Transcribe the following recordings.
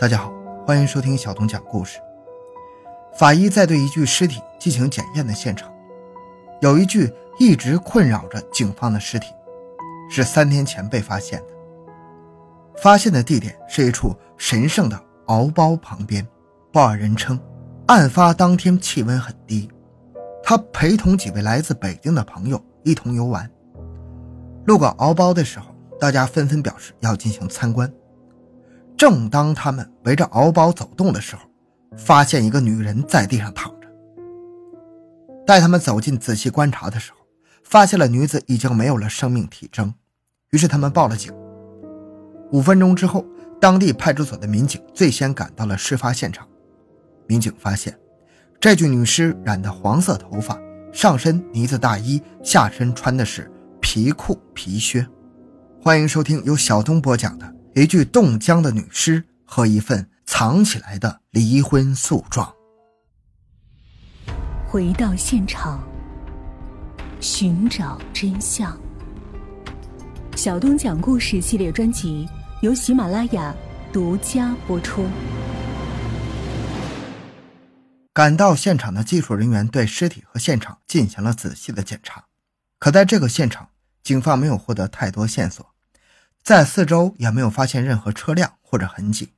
大家好，欢迎收听小童讲故事。法医在对一具尸体进行检验的现场，有一具一直困扰着警方的尸体，是三天前被发现的。发现的地点是一处神圣的敖包旁边。报案人称，案发当天气温很低，他陪同几位来自北京的朋友一同游玩。路过敖包的时候，大家纷纷表示要进行参观。正当他们围着敖包走动的时候，发现一个女人在地上躺着。待他们走近仔细观察的时候，发现了女子已经没有了生命体征，于是他们报了警。五分钟之后，当地派出所的民警最先赶到了事发现场。民警发现，这具女尸染的黄色头发，上身呢子大衣，下身穿的是皮裤皮靴。欢迎收听由小东播讲的《一具冻僵的女尸和一份藏起来的离婚诉状》。回到现场，寻找真相。小东讲故事系列专辑由喜马拉雅独家播出。赶到现场的技术人员对尸体和现场进行了仔细的检查，可在这个现场，警方没有获得太多线索，在四周也没有发现任何车辆或者痕迹。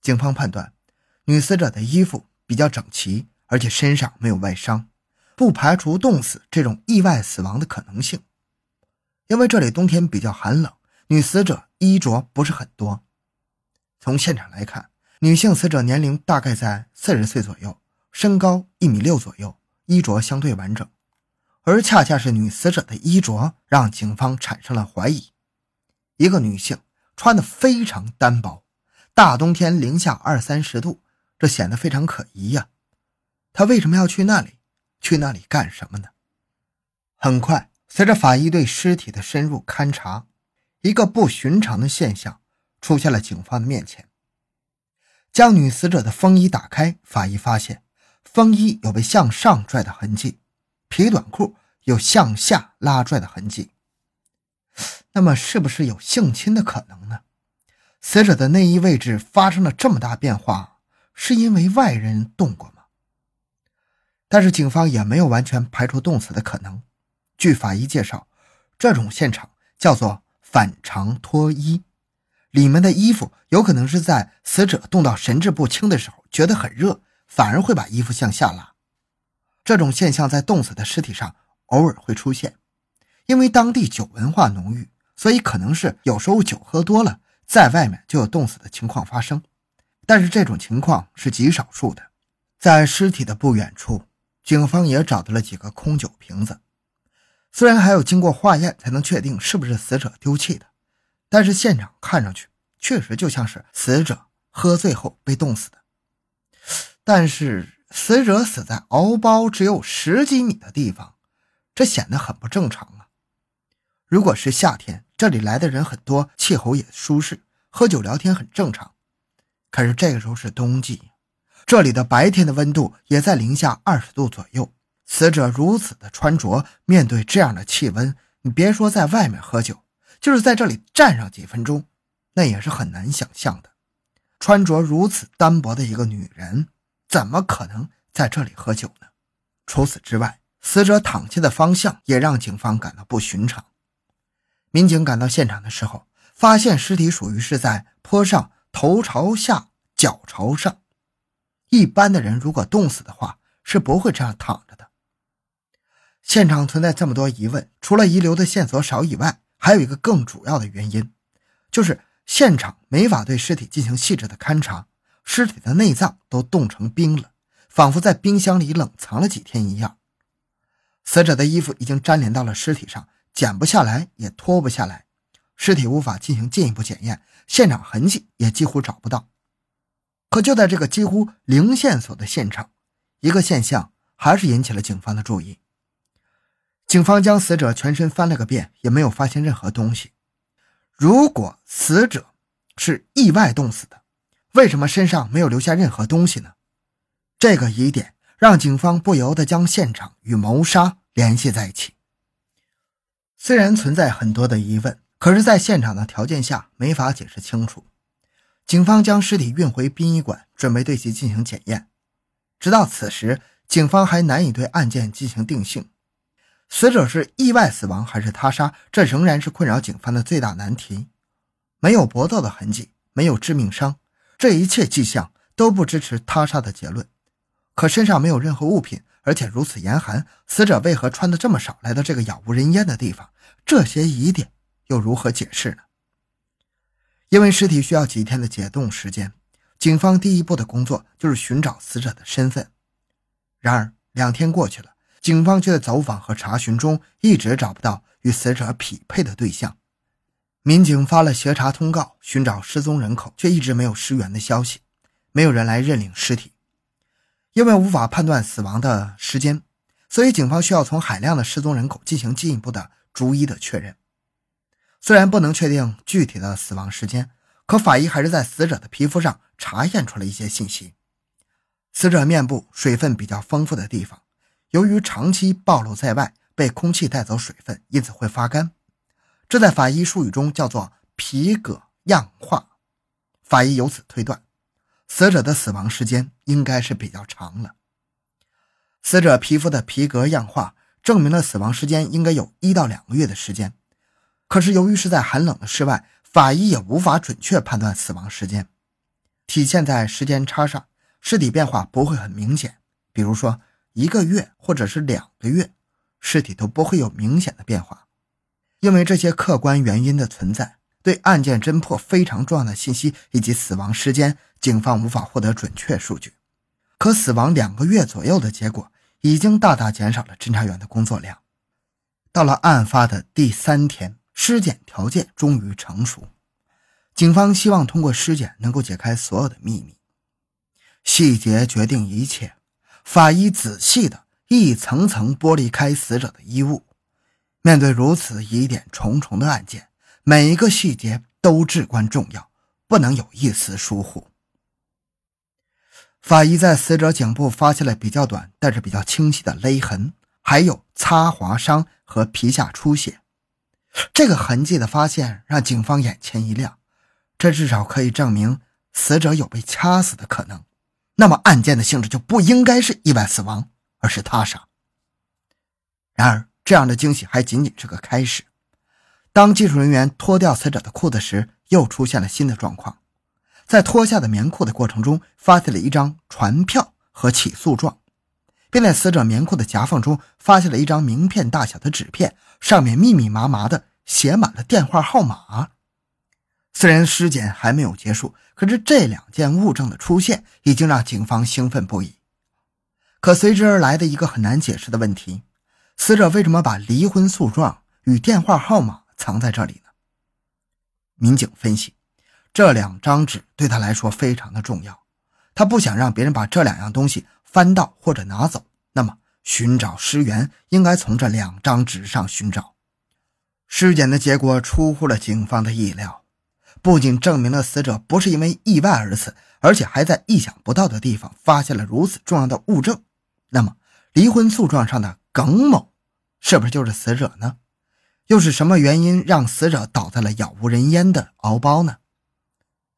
警方判断，女死者的衣服比较整齐，而且身上没有外伤，不排除冻死这种意外死亡的可能性。因为这里冬天比较寒冷，女死者衣着不是很多。从现场来看。女性死者年龄大概在四十岁左右，身高一米六左右，衣着相对完整，而恰恰是女死者的衣着让警方产生了怀疑。一个女性穿的非常单薄，大冬天零下二三十度，这显得非常可疑呀。她为什么要去那里？去那里干什么呢？很快，随着法医对尸体的深入勘查，一个不寻常的现象出现了警方的面前。将女死者的风衣打开，法医发现风衣有被向上拽的痕迹，皮短裤有向下拉拽的痕迹。那么，是不是有性侵的可能呢？死者的内衣位置发生了这么大变化，是因为外人动过吗？但是，警方也没有完全排除冻死的可能。据法医介绍，这种现场叫做反常脱衣。里面的衣服有可能是在死者冻到神志不清的时候，觉得很热，反而会把衣服向下拉。这种现象在冻死的尸体上偶尔会出现，因为当地酒文化浓郁，所以可能是有时候酒喝多了，在外面就有冻死的情况发生。但是这种情况是极少数的。在尸体的不远处，警方也找到了几个空酒瓶子，虽然还要经过化验才能确定是不是死者丢弃的。但是现场看上去确实就像是死者喝醉后被冻死的，但是死者死在敖包只有十几米的地方，这显得很不正常啊！如果是夏天，这里来的人很多，气候也舒适，喝酒聊天很正常。可是这个时候是冬季，这里的白天的温度也在零下二十度左右，死者如此的穿着，面对这样的气温，你别说在外面喝酒。就是在这里站上几分钟，那也是很难想象的。穿着如此单薄的一个女人，怎么可能在这里喝酒呢？除此之外，死者躺下的方向也让警方感到不寻常。民警赶到现场的时候，发现尸体属于是在坡上，头朝下，脚朝上。一般的人如果冻死的话，是不会这样躺着的。现场存在这么多疑问，除了遗留的线索少以外，还有一个更主要的原因，就是现场没法对尸体进行细致的勘查，尸体的内脏都冻成冰了，仿佛在冰箱里冷藏了几天一样。死者的衣服已经粘连到了尸体上，剪不下来也脱不下来，尸体无法进行进一步检验，现场痕迹也几乎找不到。可就在这个几乎零线索的现场，一个现象还是引起了警方的注意。警方将死者全身翻了个遍，也没有发现任何东西。如果死者是意外冻死的，为什么身上没有留下任何东西呢？这个疑点让警方不由得将现场与谋杀联系在一起。虽然存在很多的疑问，可是，在现场的条件下没法解释清楚。警方将尸体运回殡仪馆，准备对其进行检验。直到此时，警方还难以对案件进行定性。死者是意外死亡还是他杀？这仍然是困扰警方的最大难题。没有搏斗的痕迹，没有致命伤，这一切迹象都不支持他杀的结论。可身上没有任何物品，而且如此严寒，死者为何穿的这么少，来到这个杳无人烟的地方？这些疑点又如何解释呢？因为尸体需要几天的解冻时间，警方第一步的工作就是寻找死者的身份。然而，两天过去了。警方却在走访和查询中一直找不到与死者匹配的对象，民警发了协查通告，寻找失踪人口，却一直没有尸源的消息，没有人来认领尸体。因为无法判断死亡的时间，所以警方需要从海量的失踪人口进行进一步的逐一的确认。虽然不能确定具体的死亡时间，可法医还是在死者的皮肤上查验出了一些信息。死者面部水分比较丰富的地方。由于长期暴露在外，被空气带走水分，因此会发干。这在法医术语中叫做皮革样化。法医由此推断，死者的死亡时间应该是比较长了。死者皮肤的皮革样化证明了死亡时间应该有一到两个月的时间。可是由于是在寒冷的室外，法医也无法准确判断死亡时间。体现在时间差上，尸体变化不会很明显。比如说。一个月或者是两个月，尸体都不会有明显的变化，因为这些客观原因的存在，对案件侦破非常重要的信息以及死亡时间，警方无法获得准确数据。可死亡两个月左右的结果，已经大大减少了侦查员的工作量。到了案发的第三天，尸检条件终于成熟，警方希望通过尸检能够解开所有的秘密，细节决定一切。法医仔细的一层层剥离开死者的衣物，面对如此疑点重重的案件，每一个细节都至关重要，不能有一丝疏忽。法医在死者颈部发现了比较短但是比较清晰的勒痕，还有擦划伤和皮下出血。这个痕迹的发现让警方眼前一亮，这至少可以证明死者有被掐死的可能。那么案件的性质就不应该是意外死亡，而是他杀。然而，这样的惊喜还仅仅是个开始。当技术人员脱掉死者的裤子时，又出现了新的状况。在脱下的棉裤的过程中，发现了一张传票和起诉状，并在死者棉裤的夹缝中发现了一张名片大小的纸片，上面密密麻麻的写满了电话号码。虽然尸检还没有结束，可是这两件物证的出现已经让警方兴奋不已。可随之而来的一个很难解释的问题：死者为什么把离婚诉状与电话号码藏在这里呢？民警分析，这两张纸对他来说非常的重要，他不想让别人把这两样东西翻到或者拿走。那么，寻找尸源应该从这两张纸上寻找。尸检的结果出乎了警方的意料。不仅证明了死者不是因为意外而死，而且还在意想不到的地方发现了如此重要的物证。那么，离婚诉状上的耿某是不是就是死者呢？又是什么原因让死者倒在了杳无人烟的敖包呢？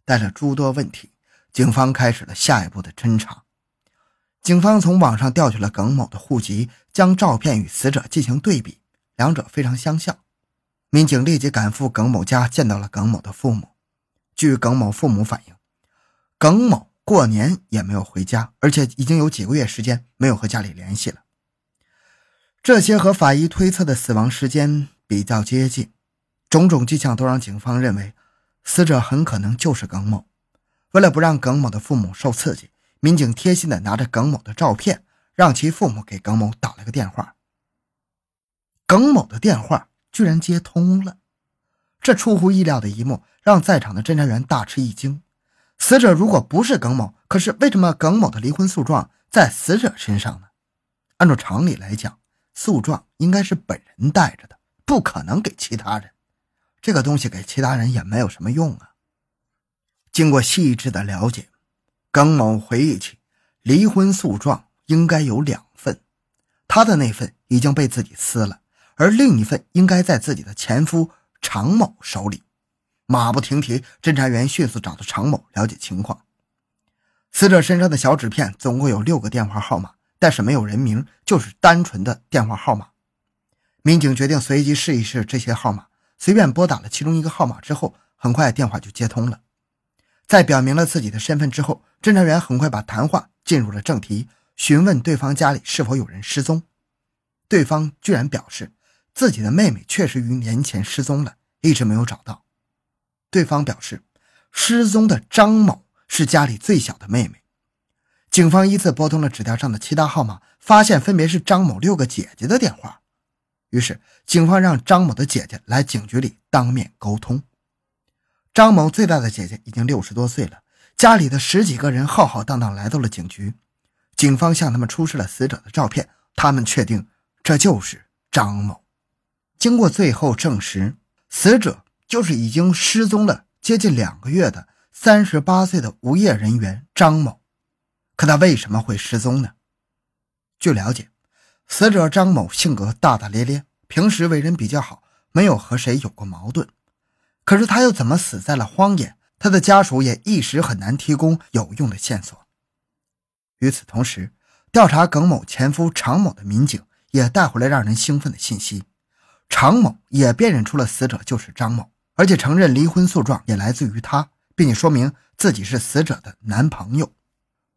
带着诸多问题，警方开始了下一步的侦查。警方从网上调取了耿某的户籍，将照片与死者进行对比，两者非常相像。民警立即赶赴耿某家，见到了耿某的父母。据耿某父母反映，耿某过年也没有回家，而且已经有几个月时间没有和家里联系了。这些和法医推测的死亡时间比较接近，种种迹象都让警方认为死者很可能就是耿某。为了不让耿某的父母受刺激，民警贴心的拿着耿某的照片，让其父母给耿某打了个电话。耿某的电话居然接通了。这出乎意料的一幕让在场的侦查员大吃一惊。死者如果不是耿某，可是为什么耿某的离婚诉状在死者身上呢？按照常理来讲，诉状应该是本人带着的，不可能给其他人。这个东西给其他人也没有什么用啊。经过细致的了解，耿某回忆起，离婚诉状应该有两份，他的那份已经被自己撕了，而另一份应该在自己的前夫。常某手里，马不停蹄，侦查员迅速找到常某了解情况。死者身上的小纸片总共有六个电话号码，但是没有人名，就是单纯的电话号码。民警决定随机试一试这些号码，随便拨打了其中一个号码之后，很快电话就接通了。在表明了自己的身份之后，侦查员很快把谈话进入了正题，询问对方家里是否有人失踪。对方居然表示自己的妹妹确实于年前失踪了，一直没有找到。对方表示，失踪的张某是家里最小的妹妹。警方依次拨通了纸条上的其他号码，发现分别是张某六个姐姐的电话。于是，警方让张某的姐姐来警局里当面沟通。张某最大的姐姐已经六十多岁了，家里的十几个人浩浩荡荡来到了警局。警方向他们出示了死者的照片，他们确定这就是张某。经过最后证实，死者就是已经失踪了接近两个月的三十八岁的无业人员张某。可他为什么会失踪呢？据了解，死者张某性格大大咧咧，平时为人比较好，没有和谁有过矛盾。可是他又怎么死在了荒野？他的家属也一时很难提供有用的线索。与此同时，调查耿某前夫常某的民警也带回来让人兴奋的信息：常某也辨认出了死者就是张某，而且承认离婚诉状也来自于他，并且说明自己是死者的男朋友。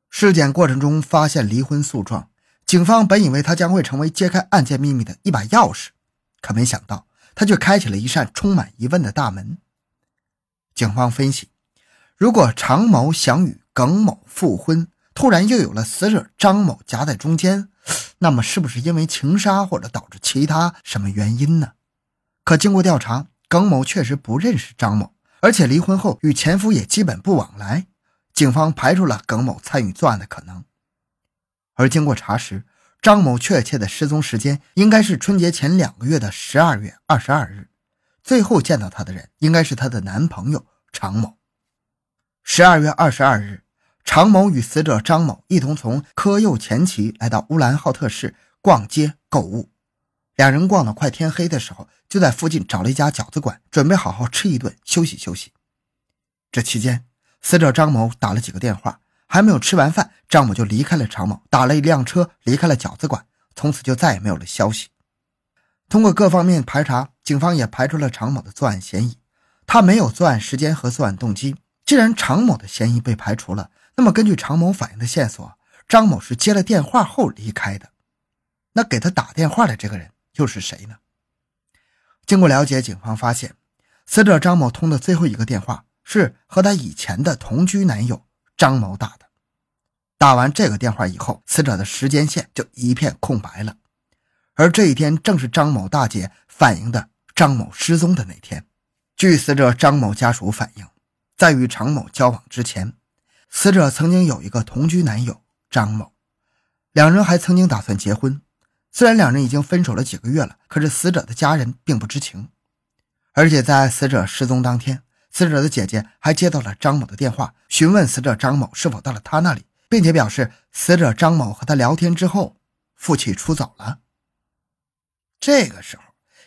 尸检过程中发现离婚诉状，警方本以为他将会成为揭开案件秘密的一把钥匙，可没想到。他却开启了一扇充满疑问的大门。警方分析，如果常某想与耿某复婚，突然又有了死者张某夹在中间，那么是不是因为情杀或者导致其他什么原因呢？可经过调查，耿某确实不认识张某，而且离婚后与前夫也基本不往来，警方排除了耿某参与作案的可能。而经过查实。张某确切的失踪时间应该是春节前两个月的十二月二十二日，最后见到她的人应该是她的男朋友常某。十二月二十二日，常某与死者张某一同从科右前旗来到乌兰浩特市逛街购物，两人逛到快天黑的时候，就在附近找了一家饺子馆，准备好好吃一顿休息休息。这期间，死者张某打了几个电话。还没有吃完饭，张某就离开了常某，打了一辆车离开了饺子馆，从此就再也没有了消息。通过各方面排查，警方也排除了常某的作案嫌疑，他没有作案时间和作案动机。既然常某的嫌疑被排除了，那么根据常某反映的线索，张某是接了电话后离开的。那给他打电话的这个人又是谁呢？经过了解，警方发现，死者张某通的最后一个电话是和他以前的同居男友。张某打的，打完这个电话以后，死者的时间线就一片空白了。而这一天正是张某大姐反映的张某失踪的那天。据死者张某家属反映，在与常某交往之前，死者曾经有一个同居男友张某，两人还曾经打算结婚。虽然两人已经分手了几个月了，可是死者的家人并不知情。而且在死者失踪当天。死者的姐姐还接到了张某的电话，询问死者张某是否到了他那里，并且表示死者张某和他聊天之后负气出走了。这个时候，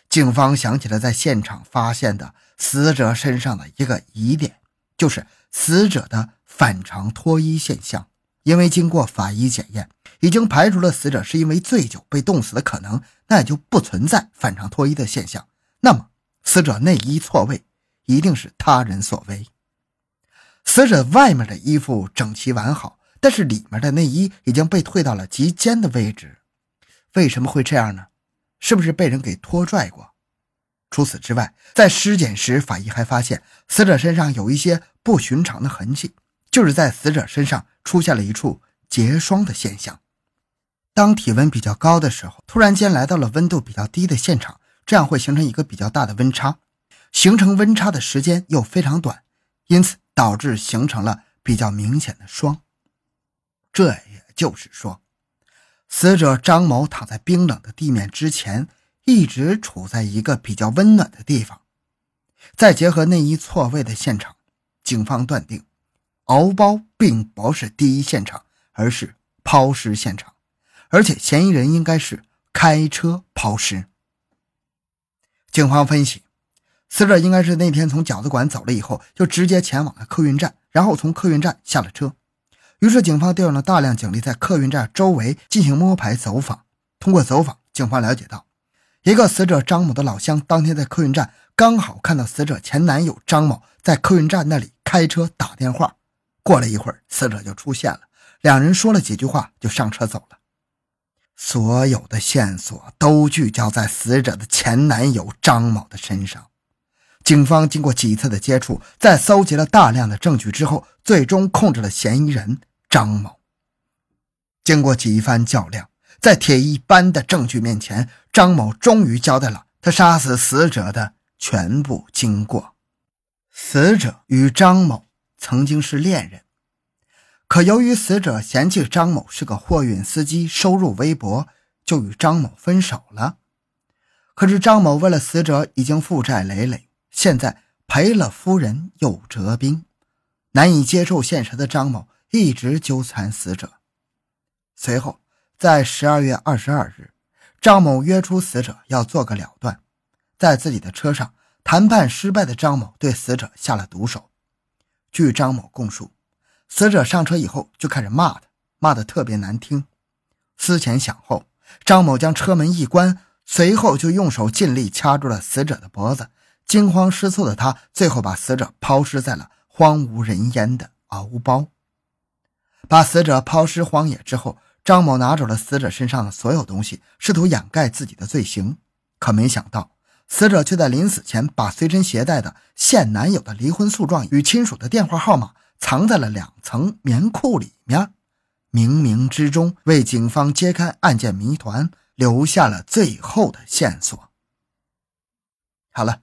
警方想起了在现场发现的死者身上的一个疑点，就是死者的反常脱衣现象。因为经过法医检验，已经排除了死者是因为醉酒被冻死的可能，那也就不存在反常脱衣的现象。那么，死者内衣错位。一定是他人所为。死者外面的衣服整齐完好，但是里面的内衣已经被退到了极肩的位置。为什么会这样呢？是不是被人给拖拽过？除此之外，在尸检时，法医还发现死者身上有一些不寻常的痕迹，就是在死者身上出现了一处结霜的现象。当体温比较高的时候，突然间来到了温度比较低的现场，这样会形成一个比较大的温差。形成温差的时间又非常短，因此导致形成了比较明显的霜。这也就是说，死者张某躺在冰冷的地面之前，一直处在一个比较温暖的地方。再结合内衣错位的现场，警方断定，敖包并不是第一现场，而是抛尸现场，而且嫌疑人应该是开车抛尸。警方分析。死者应该是那天从饺子馆走了以后，就直接前往了客运站，然后从客运站下了车。于是，警方调用了大量警力在客运站周围进行摸排走访。通过走访，警方了解到，一个死者张某的老乡当天在客运站刚好看到死者前男友张某在客运站那里开车打电话。过了一会儿，死者就出现了，两人说了几句话就上车走了。所有的线索都聚焦在死者的前男友张某的身上。警方经过几次的接触，在搜集了大量的证据之后，最终控制了嫌疑人张某。经过几番较量，在铁一般的证据面前，张某终于交代了他杀死死者的全部经过。死者与张某曾经是恋人，可由于死者嫌弃张某是个货运司机，收入微薄，就与张某分手了。可是张某为了死者已经负债累累。现在赔了夫人又折兵，难以接受现实的张某一直纠缠死者。随后，在十二月二十二日，张某约出死者要做个了断。在自己的车上，谈判失败的张某对死者下了毒手。据张某供述，死者上车以后就开始骂他，骂得特别难听。思前想后，张某将车门一关，随后就用手尽力掐住了死者的脖子。惊慌失措的他，最后把死者抛尸在了荒无人烟的敖包。把死者抛尸荒野之后，张某拿走了死者身上的所有东西，试图掩盖自己的罪行。可没想到，死者却在临死前把随身携带的现男友的离婚诉状与亲属的电话号码藏在了两层棉裤里面，冥冥之中为警方揭开案件谜团留下了最后的线索。好了。